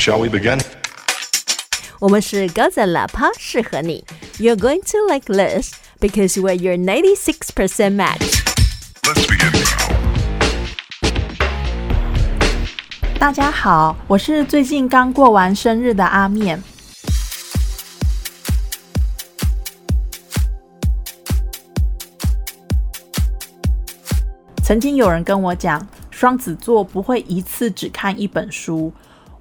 Shall we begin? 我们是高赞喇叭，适合你。You're going to like this because we're your 96% match. Let's begin. 大家好，我是最近刚过完生日的阿面。曾经有人跟我讲，双子座不会一次只看一本书。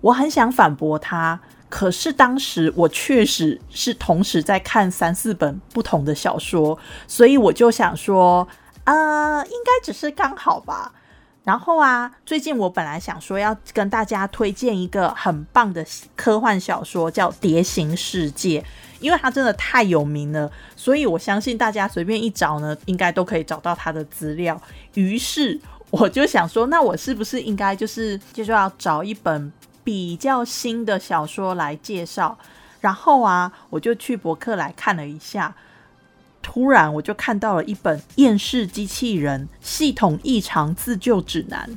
我很想反驳他，可是当时我确实是同时在看三四本不同的小说，所以我就想说，呃，应该只是刚好吧。然后啊，最近我本来想说要跟大家推荐一个很棒的科幻小说，叫《蝶形世界》，因为它真的太有名了，所以我相信大家随便一找呢，应该都可以找到它的资料。于是我就想说，那我是不是应该就是就是要找一本比较新的小说来介绍？然后啊，我就去博客来看了一下。突然，我就看到了一本《厌世机器人系统异常自救指南》。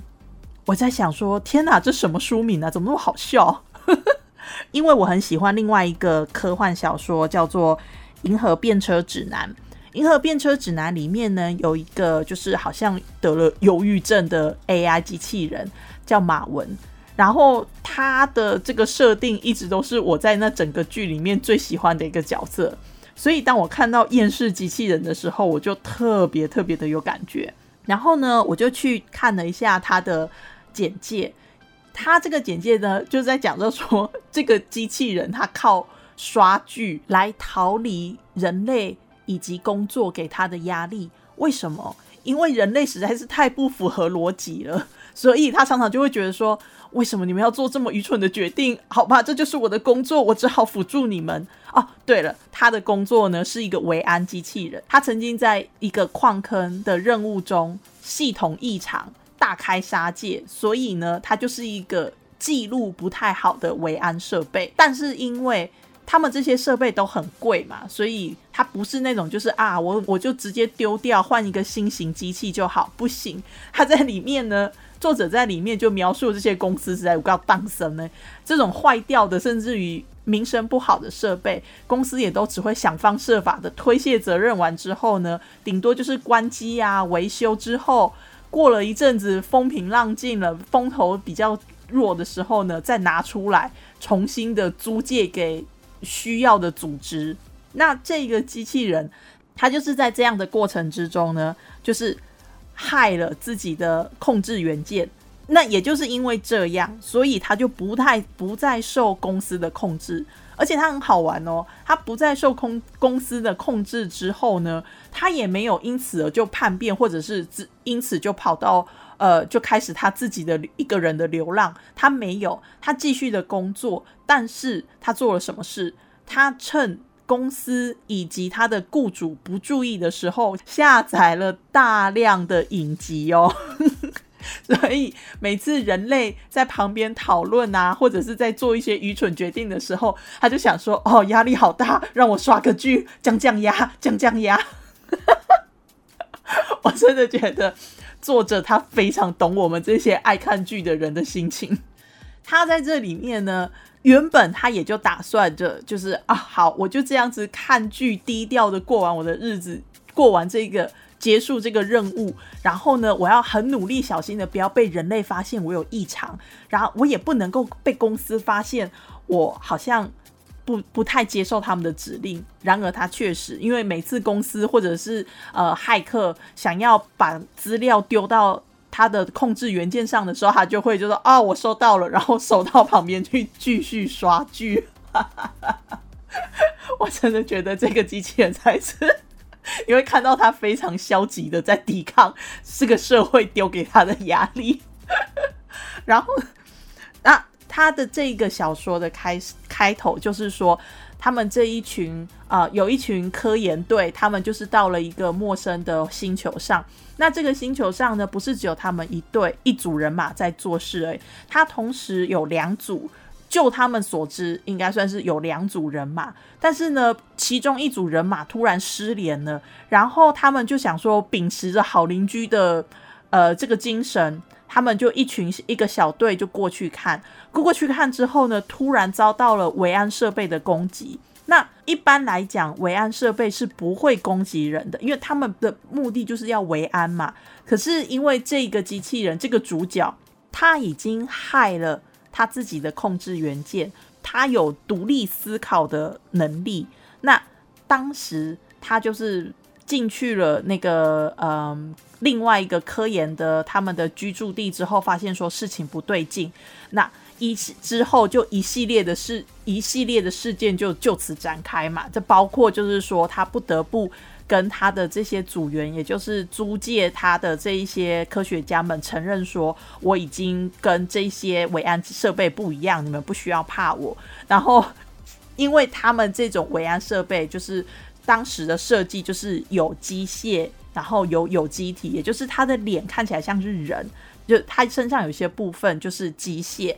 我在想说，天哪，这什么书名啊？怎么那么好笑？因为我很喜欢另外一个科幻小说，叫做《银河变车指南》。《银河变车指南》里面呢，有一个就是好像得了忧郁症的 AI 机器人，叫马文。然后他的这个设定一直都是我在那整个剧里面最喜欢的一个角色。所以，当我看到厌世机器人的时候，我就特别特别的有感觉。然后呢，我就去看了一下他的简介。他这个简介呢，就在讲着说，这个机器人它靠刷剧来逃离人类以及工作给他的压力。为什么？因为人类实在是太不符合逻辑了，所以他常常就会觉得说。为什么你们要做这么愚蠢的决定？好吧，这就是我的工作，我只好辅助你们。哦，对了，他的工作呢是一个维安机器人。他曾经在一个矿坑的任务中，系统异常，大开杀戒，所以呢，他就是一个记录不太好的维安设备。但是因为他们这些设备都很贵嘛，所以他不是那种就是啊，我我就直接丢掉，换一个新型机器就好。不行，他在里面呢。作者在里面就描述这些公司实在不要当生呢，这种坏掉的甚至于名声不好的设备，公司也都只会想方设法的推卸责任。完之后呢，顶多就是关机啊、维修之后，过了一阵子风平浪静了，风头比较弱的时候呢，再拿出来重新的租借给需要的组织。那这个机器人，它就是在这样的过程之中呢，就是。害了自己的控制元件，那也就是因为这样，所以他就不太不再受公司的控制，而且他很好玩哦。他不再受控公司的控制之后呢，他也没有因此而就叛变，或者是自因此就跑到呃就开始他自己的一个人的流浪。他没有，他继续的工作，但是他做了什么事？他趁。公司以及他的雇主不注意的时候，下载了大量的影集哦，所以每次人类在旁边讨论啊，或者是在做一些愚蠢决定的时候，他就想说：“哦，压力好大，让我刷个剧降降压，降降压。”我真的觉得作者他非常懂我们这些爱看剧的人的心情。他在这里面呢。原本他也就打算着，就是啊，好，我就这样子看剧，低调的过完我的日子，过完这个结束这个任务，然后呢，我要很努力小心的，不要被人类发现我有异常，然后我也不能够被公司发现我好像不不太接受他们的指令。然而他确实，因为每次公司或者是呃骇客想要把资料丢到。他的控制元件上的时候，他就会就说：“哦，我收到了。”然后收到旁边去继续刷剧。我真的觉得这个机器人才是，因为看到他非常消极的在抵抗这个社会丢给他的压力。然后，那他的这个小说的开开头就是说。他们这一群啊，有一群科研队，他们就是到了一个陌生的星球上。那这个星球上呢，不是只有他们一队一组人马在做事，诶，他同时有两组，就他们所知，应该算是有两组人马。但是呢，其中一组人马突然失联了，然后他们就想说，秉持着好邻居的呃这个精神。他们就一群一个小队就过去看，过过去看之后呢，突然遭到了维安设备的攻击。那一般来讲，维安设备是不会攻击人的，因为他们的目的就是要维安嘛。可是因为这个机器人，这个主角他已经害了他自己的控制元件，他有独立思考的能力。那当时他就是进去了那个嗯。另外一个科研的他们的居住地之后，发现说事情不对劲，那一之后就一系列的事，一系列的事件就就此展开嘛。这包括就是说他不得不跟他的这些组员，也就是租借他的这一些科学家们承认说，我已经跟这些维安设备不一样，你们不需要怕我。然后因为他们这种维安设备，就是当时的设计就是有机械。然后有有机体，也就是他的脸看起来像是人，就他身上有些部分就是机械。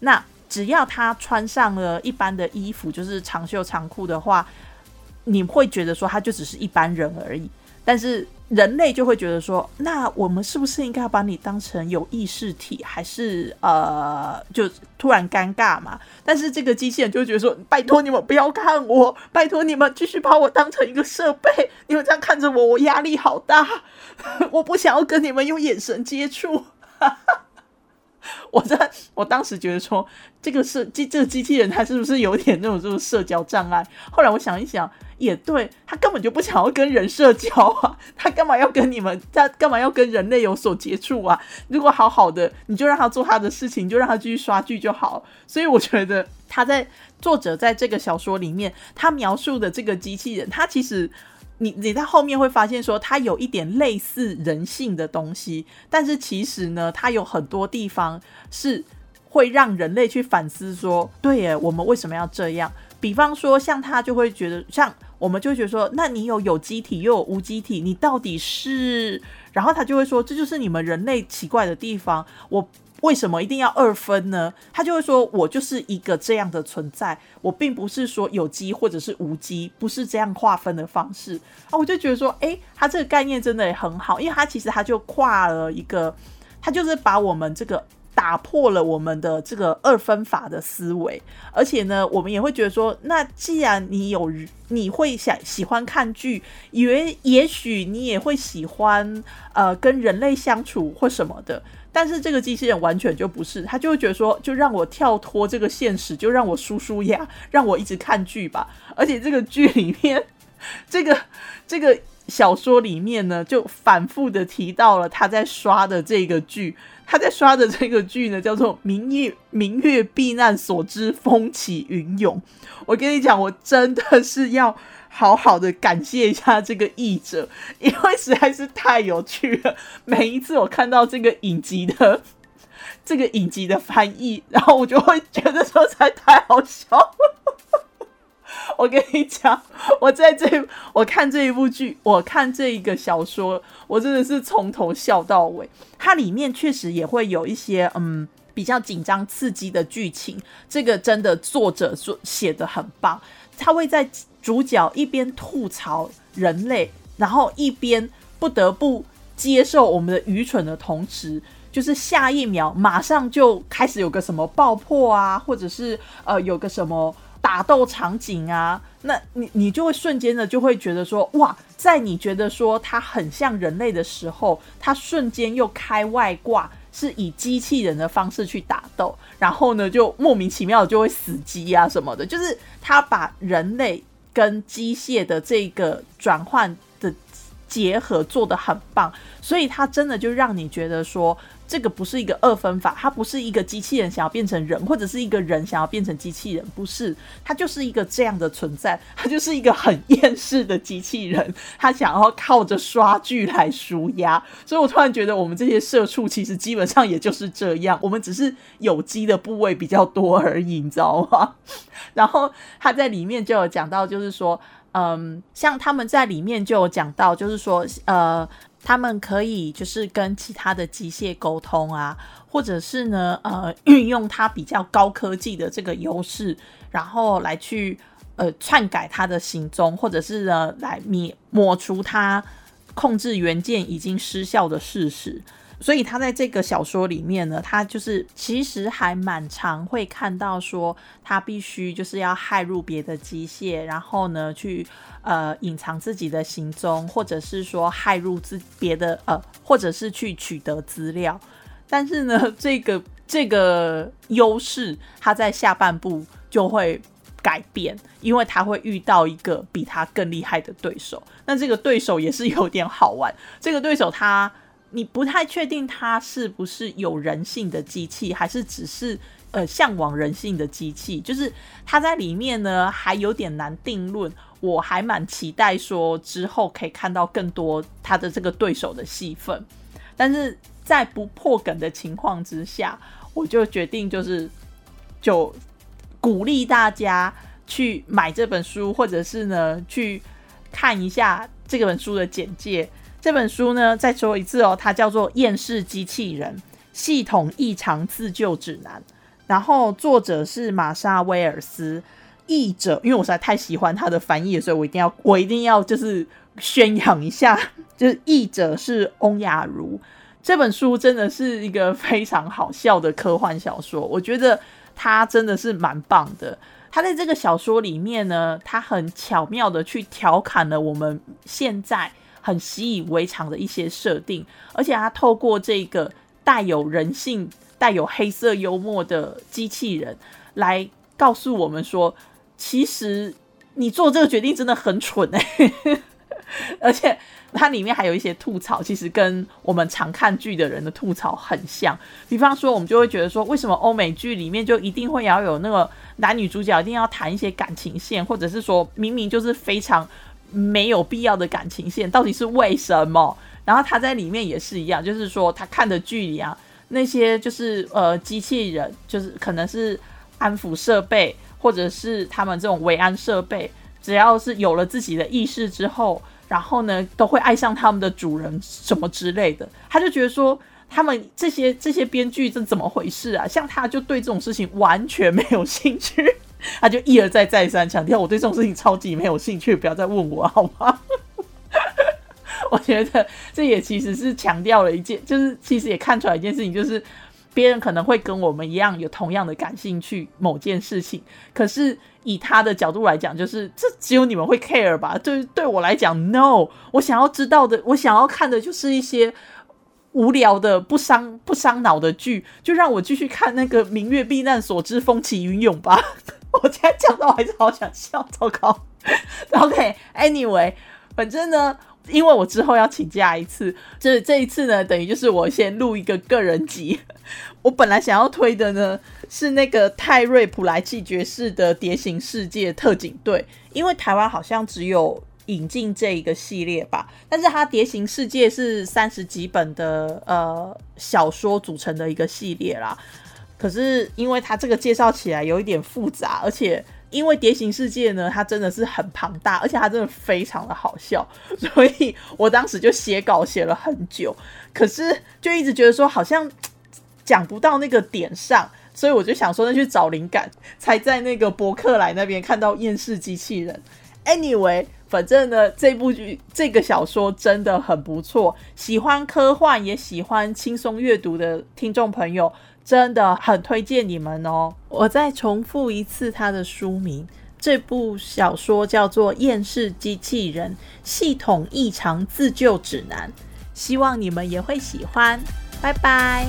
那只要他穿上了一般的衣服，就是长袖长裤的话，你会觉得说他就只是一般人而已。但是人类就会觉得说，那我们是不是应该把你当成有意识体，还是呃，就突然尴尬嘛？但是这个机器人就觉得说，拜托你们不要看我，拜托你们继续把我当成一个设备，你们这样看着我，我压力好大，我不想要跟你们用眼神接触。我在我当时觉得说，这个是机这个机器人，它是不是有点那种这种社交障碍？后来我想一想。也对他根本就不想要跟人社交啊，他干嘛要跟你们？他干嘛要跟人类有所接触啊？如果好好的，你就让他做他的事情，就让他继续刷剧就好。所以我觉得他在作者在这个小说里面，他描述的这个机器人，他其实你你在后面会发现说，它有一点类似人性的东西，但是其实呢，它有很多地方是会让人类去反思说，对耶，我们为什么要这样？比方说，像他就会觉得像。我们就会觉得说，那你有有机体又有无机体，你到底是？然后他就会说，这就是你们人类奇怪的地方。我为什么一定要二分呢？他就会说，我就是一个这样的存在，我并不是说有机或者是无机，不是这样划分的方式啊。我就觉得说，诶，他这个概念真的也很好，因为他其实他就跨了一个，他就是把我们这个。打破了我们的这个二分法的思维，而且呢，我们也会觉得说，那既然你有你会想喜欢看剧，以为也许你也会喜欢呃跟人类相处或什么的，但是这个机器人完全就不是，他就会觉得说，就让我跳脱这个现实，就让我舒舒压，让我一直看剧吧。而且这个剧里面，这个这个小说里面呢，就反复的提到了他在刷的这个剧。他在刷的这个剧呢，叫做《明月明月避难所之风起云涌》。我跟你讲，我真的是要好好的感谢一下这个译者，因为实在是太有趣了。每一次我看到这个影集的这个影集的翻译，然后我就会觉得说，才太好笑。我跟你讲，我在这我看这一部剧，我看这一个小说，我真的是从头笑到尾。它里面确实也会有一些嗯比较紧张刺激的剧情，这个真的作者说写的很棒。他会在主角一边吐槽人类，然后一边不得不接受我们的愚蠢的同时，就是下一秒马上就开始有个什么爆破啊，或者是呃有个什么。打斗场景啊，那你你就会瞬间的就会觉得说，哇，在你觉得说它很像人类的时候，它瞬间又开外挂，是以机器人的方式去打斗，然后呢，就莫名其妙就会死机啊什么的，就是他把人类跟机械的这个转换的结合做的很棒，所以它真的就让你觉得说。这个不是一个二分法，它不是一个机器人想要变成人，或者是一个人想要变成机器人，不是，它就是一个这样的存在，它就是一个很厌世的机器人，它想要靠着刷剧来舒压。所以我突然觉得，我们这些社畜其实基本上也就是这样，我们只是有机的部位比较多而已，你知道吗？然后他在里面就有讲到，就是说，嗯，像他们在里面就有讲到，就是说，呃。他们可以就是跟其他的机械沟通啊，或者是呢，呃，运用它比较高科技的这个优势，然后来去呃篡改它的行踪，或者是呢来灭抹除它控制元件已经失效的事实。所以他在这个小说里面呢，他就是其实还蛮常会看到说，他必须就是要害入别的机械，然后呢去呃隐藏自己的行踪，或者是说害入自别的呃，或者是去取得资料。但是呢，这个 这个优势，他在下半部就会改变，因为他会遇到一个比他更厉害的对手。那这个对手也是有点好玩，这个对手他。你不太确定它是不是有人性的机器，还是只是呃向往人性的机器？就是它在里面呢，还有点难定论。我还蛮期待说之后可以看到更多他的这个对手的戏份，但是在不破梗的情况之下，我就决定就是就鼓励大家去买这本书，或者是呢去看一下这本书的简介。这本书呢，再说一次哦，它叫做《厌世机器人系统异常自救指南》，然后作者是玛莎威尔斯，译者，因为我实在太喜欢他的翻译，所以我一定要，我一定要就是宣扬一下，就是译者是翁雅茹。这本书真的是一个非常好笑的科幻小说，我觉得它真的是蛮棒的。他在这个小说里面呢，他很巧妙的去调侃了我们现在。很习以为常的一些设定，而且他透过这个带有人性、带有黑色幽默的机器人，来告诉我们说，其实你做这个决定真的很蠢哎。而且它里面还有一些吐槽，其实跟我们常看剧的人的吐槽很像。比方说，我们就会觉得说，为什么欧美剧里面就一定会要有那个男女主角一定要谈一些感情线，或者是说明明就是非常。没有必要的感情线到底是为什么？然后他在里面也是一样，就是说他看的剧里啊，那些就是呃机器人，就是可能是安抚设备，或者是他们这种维安设备，只要是有了自己的意识之后，然后呢都会爱上他们的主人什么之类的。他就觉得说，他们这些这些编剧这怎么回事啊？像他就对这种事情完全没有兴趣。他就一而再再三强调，我对这种事情超级没有兴趣，不要再问我好吗？我觉得这也其实是强调了一件，就是其实也看出来一件事情，就是别人可能会跟我们一样有同样的感兴趣某件事情，可是以他的角度来讲，就是这只有你们会 care 吧？对，对我来讲，no，我想要知道的，我想要看的就是一些。无聊的不伤不伤脑的剧，就让我继续看那个《明月避难所之风起云涌》吧。我现在讲到还是好想笑，糟糕。OK，Anyway，反正呢，因为我之后要请假一次，这这一次呢，等于就是我先录一个个人集。我本来想要推的呢是那个泰瑞普莱奇爵士的《蝶形世界特警队》，因为台湾好像只有。引进这一个系列吧，但是它《蝶形世界》是三十几本的呃小说组成的一个系列啦。可是因为它这个介绍起来有一点复杂，而且因为《蝶形世界》呢，它真的是很庞大，而且它真的非常的好笑，所以我当时就写稿写了很久，可是就一直觉得说好像讲不到那个点上，所以我就想说那去找灵感，才在那个博客来那边看到《厌世机器人》。Anyway。反正呢，这部剧这个小说真的很不错，喜欢科幻也喜欢轻松阅读的听众朋友，真的很推荐你们哦。我再重复一次它的书名，这部小说叫做《厌世机器人系统异常自救指南》，希望你们也会喜欢。拜拜。